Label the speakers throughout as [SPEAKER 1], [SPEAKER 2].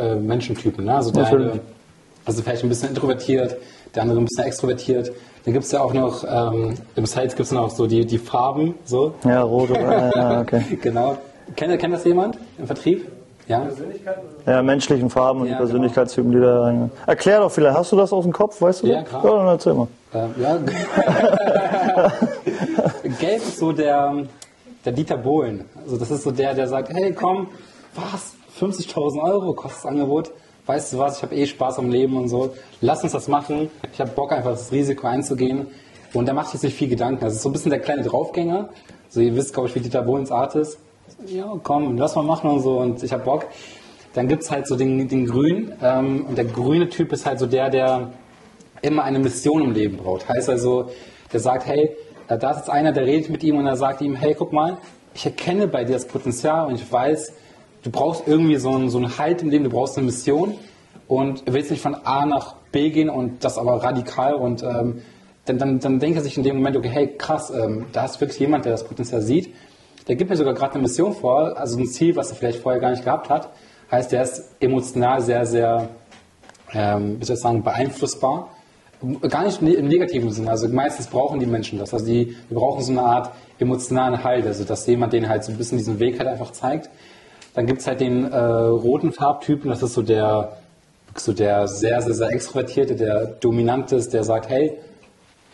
[SPEAKER 1] äh, Menschentypen. Ne? Also der eine, also vielleicht ein bisschen introvertiert, der andere ein bisschen extrovertiert. Dann gibt es ja auch noch, ähm, im Sales gibt es noch so die, die Farben. So.
[SPEAKER 2] Ja, rot, äh, ja, okay.
[SPEAKER 1] genau. Kennt, kennt das jemand im Vertrieb? Ja.
[SPEAKER 2] Ja, menschlichen Farben und ja, genau. Persönlichkeitstypen, die da reingehen. Erklär doch vielleicht, hast du das aus dem Kopf, weißt du?
[SPEAKER 1] Ja, klar. Ja,
[SPEAKER 2] dann erzähl mal.
[SPEAKER 1] Ähm, ja. Gelb ist so der, der Dieter Bohlen. Also das ist so der, der sagt, hey komm, was? 50.000 Euro kostet das Angebot? Weißt du was, ich habe eh Spaß am Leben und so. Lass uns das machen. Ich habe Bock einfach das Risiko einzugehen. Und da macht sich nicht viel Gedanken. Das ist so ein bisschen der kleine Draufgänger. So ihr wisst, glaube ich, wie Dieter Bohlens Art ist. Ja, komm, lass mal machen und so. Und ich habe Bock. Dann gibt es halt so den, den Grün. Ähm, und der grüne Typ ist halt so der, der immer eine Mission im Leben braucht. Heißt also, der sagt, hey, äh, da ist jetzt einer, der redet mit ihm und er sagt ihm, hey, guck mal, ich erkenne bei dir das Potenzial und ich weiß, du brauchst irgendwie so einen, so einen Halt im Leben, du brauchst eine Mission und willst nicht von A nach B gehen und das aber radikal und ähm, dann, dann, dann denkt er sich in dem Moment, okay, hey, krass, ähm, da ist wirklich jemand, der das Potenzial sieht. Der gibt mir sogar gerade eine Mission vor, also ein Ziel, was er vielleicht vorher gar nicht gehabt hat. Heißt, der ist emotional sehr, sehr, ähm, wie soll ich sagen, beeinflussbar Gar nicht im negativen Sinne. Also meistens brauchen die Menschen das. Also die, die brauchen so eine Art emotionalen Halt, also dass jemand denen halt so ein bisschen diesen Weg halt einfach zeigt. Dann gibt es halt den äh, roten Farbtypen, das ist so der, so der sehr, sehr, sehr extrovertierte, der dominante ist, der sagt, hey,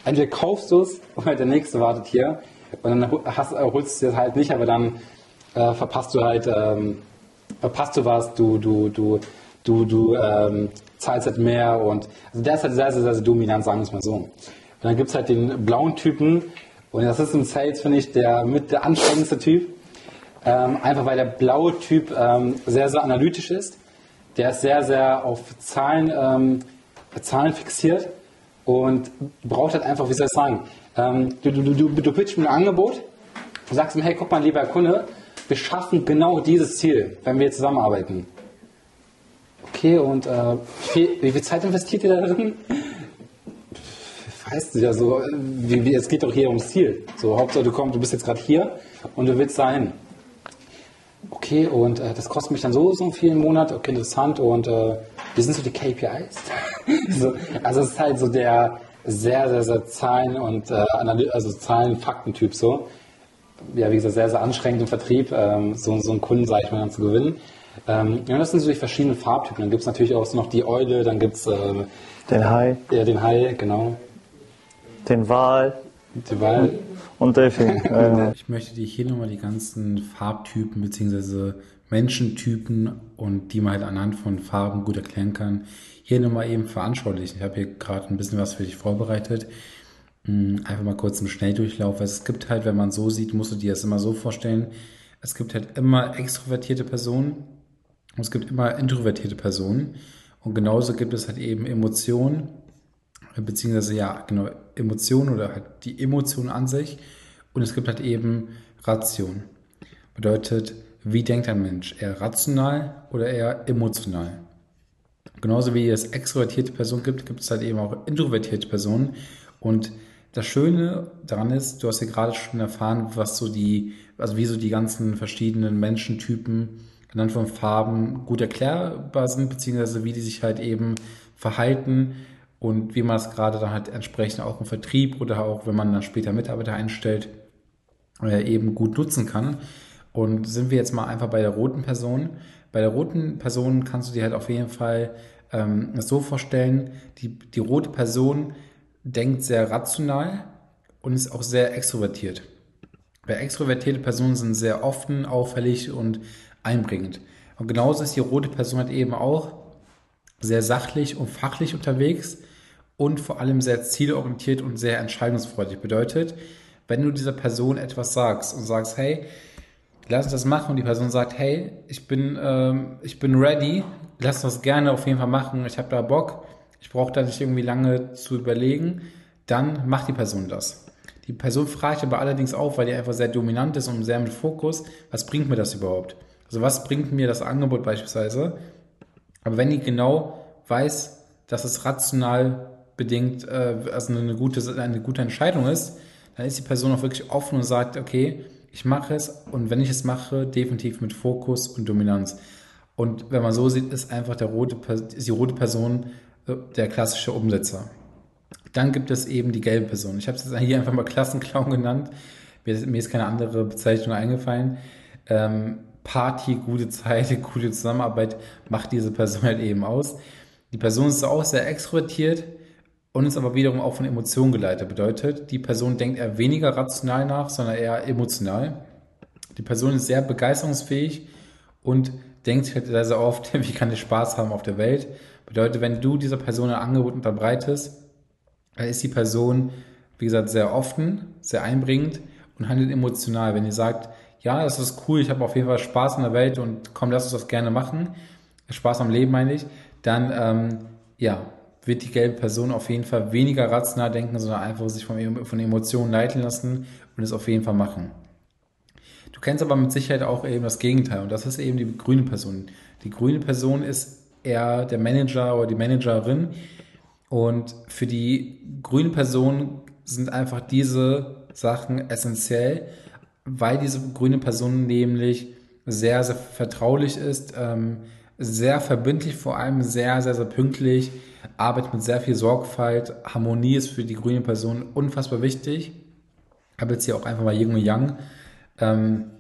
[SPEAKER 1] entweder kaufst du es oder der nächste wartet hier. Und dann hast, holst du es halt nicht, aber dann äh, verpasst du halt, ähm, verpasst du was, du, du, du, du, du ähm, zahlst halt mehr und also der ist halt sehr, sehr, sehr, sehr dominant, sagen wir es mal so. Und dann gibt es halt den blauen Typen und das ist im Sales, finde ich, der mit der anstrengendste Typ. Ähm, einfach weil der blaue Typ ähm, sehr, sehr analytisch ist. Der ist sehr, sehr auf Zahlen, ähm, Zahlen fixiert und braucht halt einfach, wie soll ich sagen, ähm, du, du, du, du pitchst mir ein Angebot, du sagst ihm, hey, guck mal, lieber Kunde, wir schaffen genau dieses Ziel, wenn wir zusammenarbeiten. Okay, und äh, wie, wie, viel Zeit investiert ihr da drin? Weißt du ja so, wie, wie, es geht doch hier ums Ziel. So, Hauptsache du kommst, du bist jetzt gerade hier und du willst dahin. Okay, und äh, das kostet mich dann so, so viel im Monat, okay, interessant, und äh, wie sind so die KPIs? so, also es ist halt so der sehr, sehr, sehr Zahlen- und äh, also Zahlen-Fakten-Typ so. Ja, wie gesagt, sehr, sehr anstrengend im Vertrieb, ähm, so, so einen Kunden, sage ich mal, dann zu gewinnen. Ähm, ja, das sind so die verschiedenen Farbtypen. Dann gibt es natürlich auch noch die Eule, dann gibt es äh,
[SPEAKER 2] den Hai.
[SPEAKER 1] Ja, den Hai, genau.
[SPEAKER 2] Den Wal.
[SPEAKER 1] Den Wal.
[SPEAKER 2] Und Delfin.
[SPEAKER 3] ich möchte dir hier nochmal die ganzen Farbtypen bzw. Menschentypen und die man halt anhand von Farben gut erklären kann, hier nochmal eben veranschaulichen. Ich habe hier gerade ein bisschen was für dich vorbereitet. Hm, einfach mal kurz im Schnelldurchlauf. Es gibt halt, wenn man so sieht, musst du dir das immer so vorstellen. Es gibt halt immer extrovertierte Personen und es gibt immer introvertierte Personen. Und genauso gibt es halt eben Emotionen, beziehungsweise ja, genau, Emotionen oder halt die Emotion an sich. Und es gibt halt eben Ration. Bedeutet, wie denkt ein Mensch? Eher rational oder eher emotional? Genauso wie es extrovertierte Personen gibt, gibt es halt eben auch introvertierte Personen. Und das Schöne daran ist, du hast ja gerade schon erfahren, was so die, also wie so die ganzen verschiedenen Menschentypen anhand von Farben gut erklärbar sind, beziehungsweise wie die sich halt eben verhalten und wie man es gerade dann halt entsprechend auch im Vertrieb oder auch wenn man dann später Mitarbeiter einstellt, äh, eben gut nutzen kann. Und sind wir jetzt mal einfach bei der roten Person. Bei der roten Person kannst du dir halt auf jeden Fall ähm, so vorstellen, die, die rote Person denkt sehr rational und ist auch sehr extrovertiert. Weil extrovertierte Personen sind sehr offen, auffällig und einbringend. Und genauso ist die rote Person halt eben auch sehr sachlich und fachlich unterwegs und vor allem sehr zielorientiert und sehr entscheidungsfreudig. Bedeutet, wenn du dieser Person etwas sagst und sagst, hey, lass uns das machen und die Person sagt, hey, ich bin, ähm, ich bin ready, lass das gerne auf jeden Fall machen, ich habe da Bock, ich brauche da nicht irgendwie lange zu überlegen, dann macht die Person das. Die Person fragt aber allerdings auf, weil die einfach sehr dominant ist und sehr mit Fokus, was bringt mir das überhaupt? Also was bringt mir das Angebot beispielsweise? Aber wenn die genau weiß, dass es rational bedingt, äh, also eine gute, eine gute Entscheidung ist, dann ist die Person auch wirklich offen und sagt, okay, ich mache es und wenn ich es mache, definitiv mit Fokus und Dominanz.
[SPEAKER 1] Und wenn man so sieht, ist einfach der rote, die rote Person äh, der klassische Umsetzer. Dann gibt es eben die gelbe Person. Ich habe es jetzt hier einfach mal Klassenclown genannt. Mir ist, mir ist keine andere Bezeichnung eingefallen. Ähm, Party, gute Zeit, gute Zusammenarbeit macht diese Person halt eben aus. Die Person ist auch sehr extrovertiert und ist aber wiederum auch von Emotionen geleitet. Bedeutet, die Person denkt eher weniger rational nach, sondern eher emotional. Die Person ist sehr begeisterungsfähig und denkt halt sehr, sehr oft, wie kann ich Spaß haben auf der Welt. Bedeutet, wenn du dieser Person ein Angebot unterbreitest, dann ist die Person, wie gesagt, sehr offen, sehr einbringend und handelt emotional. Wenn ihr sagt, ja, das ist cool, ich habe auf jeden Fall Spaß in der Welt und komm, lass uns das gerne machen, Spaß am Leben meine ich, dann ähm, ja, wird die gelbe Person auf jeden Fall weniger rational denken, sondern einfach sich von, von Emotionen leiten lassen und es auf jeden Fall machen. Du kennst aber mit Sicherheit auch eben das Gegenteil und das ist eben die grüne Person. Die grüne Person ist eher der Manager oder die Managerin und für die grüne Person sind einfach diese Sachen essentiell, weil diese grüne Person nämlich sehr, sehr vertraulich ist, ähm, sehr verbindlich, vor allem sehr, sehr, sehr pünktlich, arbeitet mit sehr viel Sorgfalt. Harmonie ist für die grüne Person unfassbar wichtig. Ich habe jetzt hier auch einfach mal Yin und Yang ähm,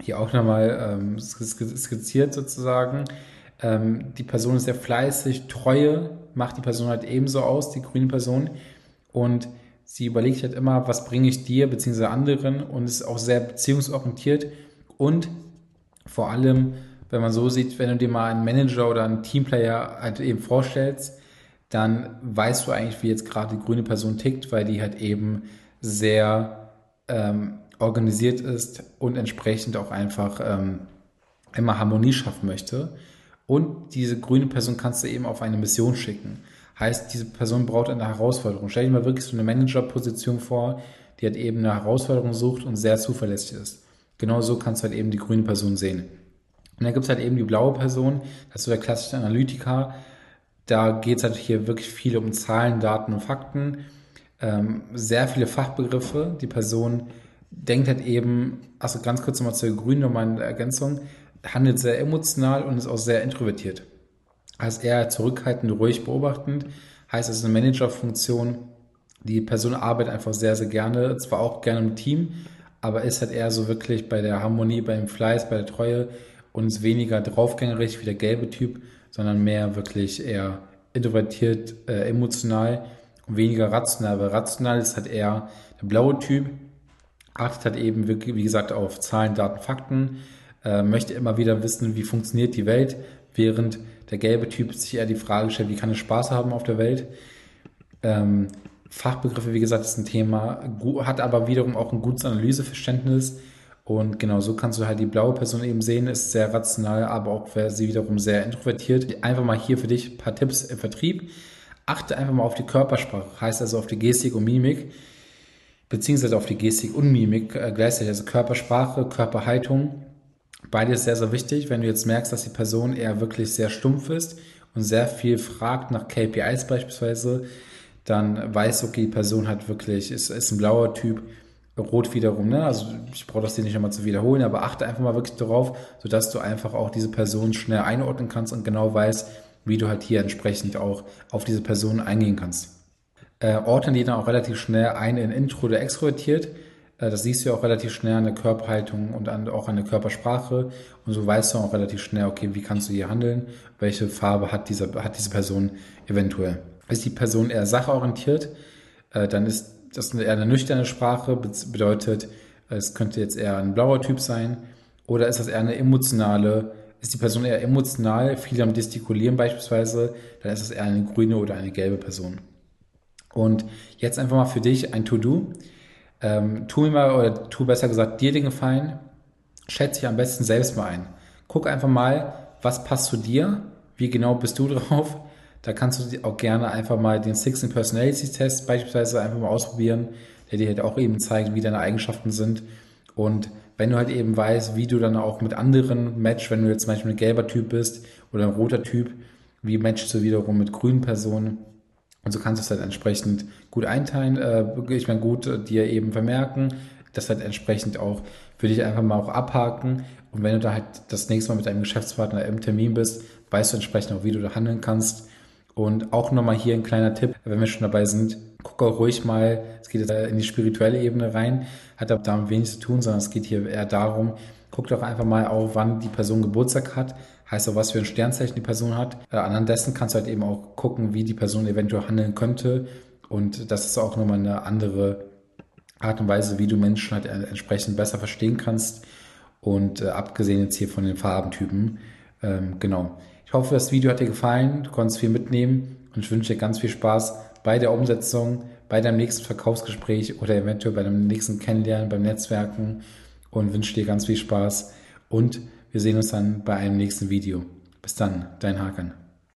[SPEAKER 1] hier auch nochmal ähm, skizziert sozusagen. Ähm, die Person ist sehr fleißig, Treue macht die Person halt ebenso aus, die grüne Person. Und sie überlegt halt immer, was bringe ich dir bzw. anderen und ist auch sehr beziehungsorientiert und vor allem, wenn man so sieht, wenn du dir mal einen Manager oder einen Teamplayer halt eben vorstellst, dann weißt du eigentlich, wie jetzt gerade die grüne Person tickt, weil die halt eben sehr ähm, organisiert ist und entsprechend auch einfach ähm, immer Harmonie schaffen möchte. Und diese grüne Person kannst du eben auf eine Mission schicken. Heißt, diese Person braucht eine Herausforderung. Stell dir mal wirklich so eine Managerposition vor, die halt eben eine Herausforderung sucht und sehr zuverlässig ist. Genau so kannst du halt eben die grüne Person sehen. Und dann gibt es halt eben die blaue Person, das ist so der klassische Analytiker. Da geht es halt hier wirklich viel um Zahlen, Daten und Fakten. Ähm, sehr viele Fachbegriffe. Die Person denkt halt eben, also ganz kurz nochmal zur Grünen nochmal eine Ergänzung, handelt sehr emotional und ist auch sehr introvertiert. Heißt eher zurückhaltend, ruhig beobachtend. Heißt, es ist eine Managerfunktion. Die Person arbeitet einfach sehr, sehr gerne, zwar auch gerne im Team, aber ist halt eher so wirklich bei der Harmonie, beim Fleiß, bei der Treue und ist weniger draufgängerig wie der gelbe Typ, sondern mehr wirklich eher introvertiert, äh, emotional und weniger rational. Aber rational ist halt eher der blaue Typ, achtet halt eben, wie gesagt, auf Zahlen, Daten, Fakten, äh, möchte immer wieder wissen, wie funktioniert die Welt, während der gelbe Typ sich eher die Frage stellt, wie kann ich Spaß haben auf der Welt. Ähm, Fachbegriffe, wie gesagt, ist ein Thema, hat aber wiederum auch ein gutes Analyseverständnis. Und genau so kannst du halt die blaue Person eben sehen, ist sehr rational, aber auch sie wiederum sehr introvertiert. Einfach mal hier für dich ein paar Tipps im Vertrieb. Achte einfach mal auf die Körpersprache, heißt also auf die Gestik und Mimik beziehungsweise auf die Gestik und Mimik äh, gleichzeitig, also Körpersprache, Körperhaltung. Beides sehr, sehr wichtig. Wenn du jetzt merkst, dass die Person eher wirklich sehr stumpf ist und sehr viel fragt nach KPIs beispielsweise, dann weißt du, okay, die Person hat wirklich, ist, ist ein blauer Typ, rot wiederum, ne? Also ich brauche das dir nicht nochmal zu wiederholen, aber achte einfach mal wirklich darauf, sodass du einfach auch diese Person schnell einordnen kannst und genau weißt, wie du halt hier entsprechend auch auf diese Person eingehen kannst äh, ordnen die dann auch relativ schnell ein in Intro oder extrovertiert. Äh, das siehst du ja auch relativ schnell an der Körperhaltung und an, auch an der Körpersprache. Und so weißt du auch relativ schnell, okay, wie kannst du hier handeln? Welche Farbe hat diese, hat diese Person eventuell? Ist die Person eher sachorientiert, äh, dann ist das eher eine nüchterne Sprache, bedeutet, es könnte jetzt eher ein blauer Typ sein. Oder ist das eher eine emotionale, ist die Person eher emotional, viel am Gestikulieren beispielsweise, dann ist das eher eine grüne oder eine gelbe Person. Und jetzt einfach mal für dich ein To-Do. Ähm, tu mir mal, oder tu besser gesagt dir den Gefallen, schätze dich am besten selbst mal ein. Guck einfach mal, was passt zu dir, wie genau bist du drauf. Da kannst du auch gerne einfach mal den 16 Personalities Test beispielsweise einfach mal ausprobieren, der dir halt auch eben zeigt, wie deine Eigenschaften sind. Und wenn du halt eben weißt, wie du dann auch mit anderen match, wenn du jetzt zum Beispiel ein gelber Typ bist oder ein roter Typ, wie matchst du wiederum mit grünen Personen, und so kannst du es halt entsprechend gut einteilen, äh, ich meine gut äh, dir eben vermerken, das halt entsprechend auch würde ich einfach mal auch abhaken. Und wenn du da halt das nächste Mal mit deinem Geschäftspartner im Termin bist, weißt du entsprechend auch, wie du da handeln kannst. Und auch nochmal hier ein kleiner Tipp, wenn wir schon dabei sind, guck auch ruhig mal, es geht jetzt in die spirituelle Ebene rein, hat damit wenig zu tun, sondern es geht hier eher darum, guck doch einfach mal auf, wann die Person Geburtstag hat, heißt auch, was für ein Sternzeichen die Person hat. Äh, anhand dessen kannst du halt eben auch gucken, wie die Person eventuell handeln könnte. Und das ist auch nochmal eine andere Art und Weise, wie du Menschen halt entsprechend besser verstehen kannst. Und äh, abgesehen jetzt hier von den Farbentypen, ähm, genau. Ich hoffe, das Video hat dir gefallen, du konntest viel mitnehmen und ich wünsche dir ganz viel Spaß bei der Umsetzung, bei deinem nächsten Verkaufsgespräch oder eventuell bei deinem nächsten Kennenlernen, beim Netzwerken und wünsche dir ganz viel Spaß und wir sehen uns dann bei einem nächsten Video. Bis dann, dein Hakan.